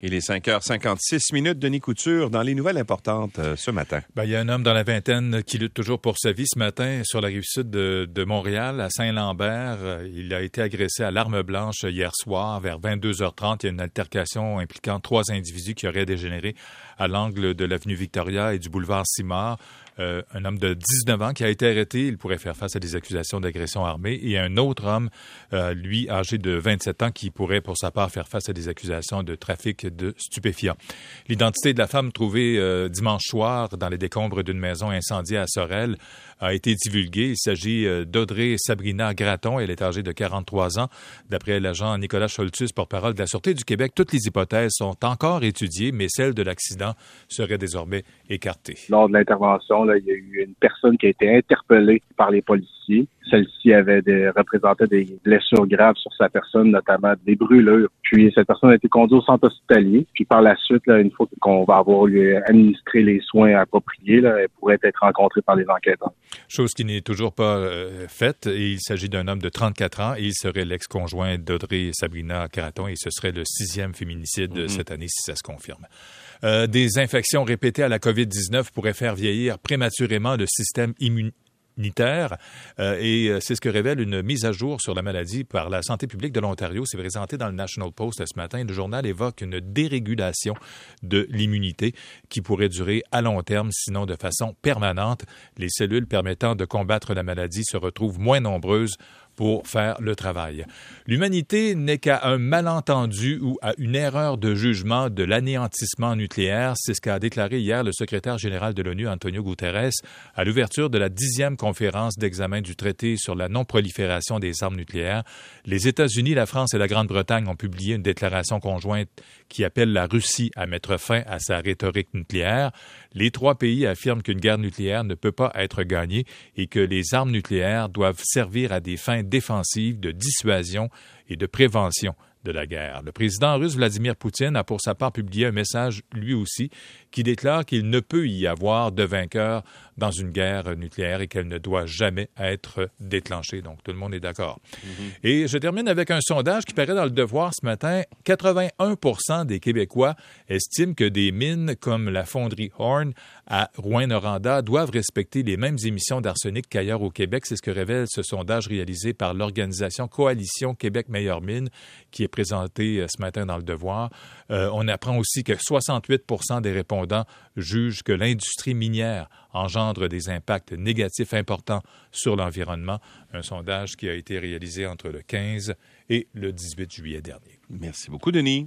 Il est 5h56 minutes, Denis Couture, dans les nouvelles importantes euh, ce matin. Ben, il y a un homme dans la vingtaine qui lutte toujours pour sa vie ce matin sur la rive sud de, Montréal, à Saint-Lambert. Euh, il a été agressé à l'arme blanche hier soir vers 22h30. Il y a une altercation impliquant trois individus qui auraient dégénéré à l'angle de l'avenue Victoria et du boulevard Simard. Euh, un homme de 19 ans qui a été arrêté. Il pourrait faire face à des accusations d'agression armée. Et un autre homme, lui, âgé de 27 ans, qui pourrait, pour sa part, faire face à des accusations de trafic de stupéfiants. L'identité de la femme trouvée euh, dimanche soir dans les décombres d'une maison incendiée à Sorel a été divulguée. Il s'agit d'Audrey Sabrina Graton. Elle est âgée de 43 ans. D'après l'agent Nicolas Scholtus, porte-parole de la Sûreté du Québec, toutes les hypothèses sont encore étudiées, mais celle de l'accident serait désormais écartée. Lors de l'intervention, il y a eu une personne qui a été interpellée par les policiers. Celle-ci avait des, représentait des blessures graves sur sa personne, notamment des brûlures. Puis cette personne a été conduite au centre hospitalier. Puis par la suite, là, une fois qu'on va avoir lui administré les soins appropriés, là, elle pourrait être rencontrée par les enquêteurs. Chose qui n'est toujours pas euh, faite. Et il s'agit d'un homme de 34 ans et il serait l'ex-conjoint d'Audrey Sabrina Caraton et ce serait le sixième féminicide de mm-hmm. cette année si ça se confirme. Euh, des infections répétées à la COVID-19 pourraient faire vieillir prématurément le système Euh, et euh, c'est ce que révèle une mise à jour sur la maladie par la santé publique de l'Ontario. C'est présenté dans le National Post ce matin. Le journal évoque une dérégulation de l'immunité qui pourrait durer à long terme, sinon de façon permanente. Les cellules permettant de combattre la maladie se retrouvent moins nombreuses pour faire le travail. L'humanité n'est qu'à un malentendu ou à une erreur de jugement de l'anéantissement nucléaire. C'est ce qu'a déclaré hier le secrétaire général de l'ONU, Antonio Guterres, à l'ouverture de la dixième conférence d'examen du traité sur la non-prolifération des armes nucléaires. Les États-Unis, la France et la Grande-Bretagne ont publié une déclaration conjointe qui appelle la Russie à mettre fin à sa rhétorique nucléaire. Les trois pays affirment qu'une guerre nucléaire ne peut pas être gagnée et que les armes nucléaires doivent servir à des fins défensive, de dissuasion et de prévention de la guerre. Le président russe Vladimir Poutine a pour sa part publié un message lui aussi qui déclare qu'il ne peut y avoir de vainqueur dans une guerre nucléaire et qu'elle ne doit jamais être déclenchée. Donc tout le monde est d'accord. Mm-hmm. Et je termine avec un sondage qui paraît dans le devoir ce matin. 81 des Québécois estiment que des mines comme la fonderie Horn à Rouen-Noranda doivent respecter les mêmes émissions d'arsenic qu'ailleurs au Québec. C'est ce que révèle ce sondage réalisé par l'organisation Coalition Québec Meilleure Mine qui est présenté euh, ce matin dans le devoir. Euh, on apprend aussi que 68% des répondants jugent que l'industrie minière engendre des impacts négatifs importants sur l'environnement. Un sondage qui a été réalisé entre le 15 et le 18 juillet dernier. Merci beaucoup, Denis.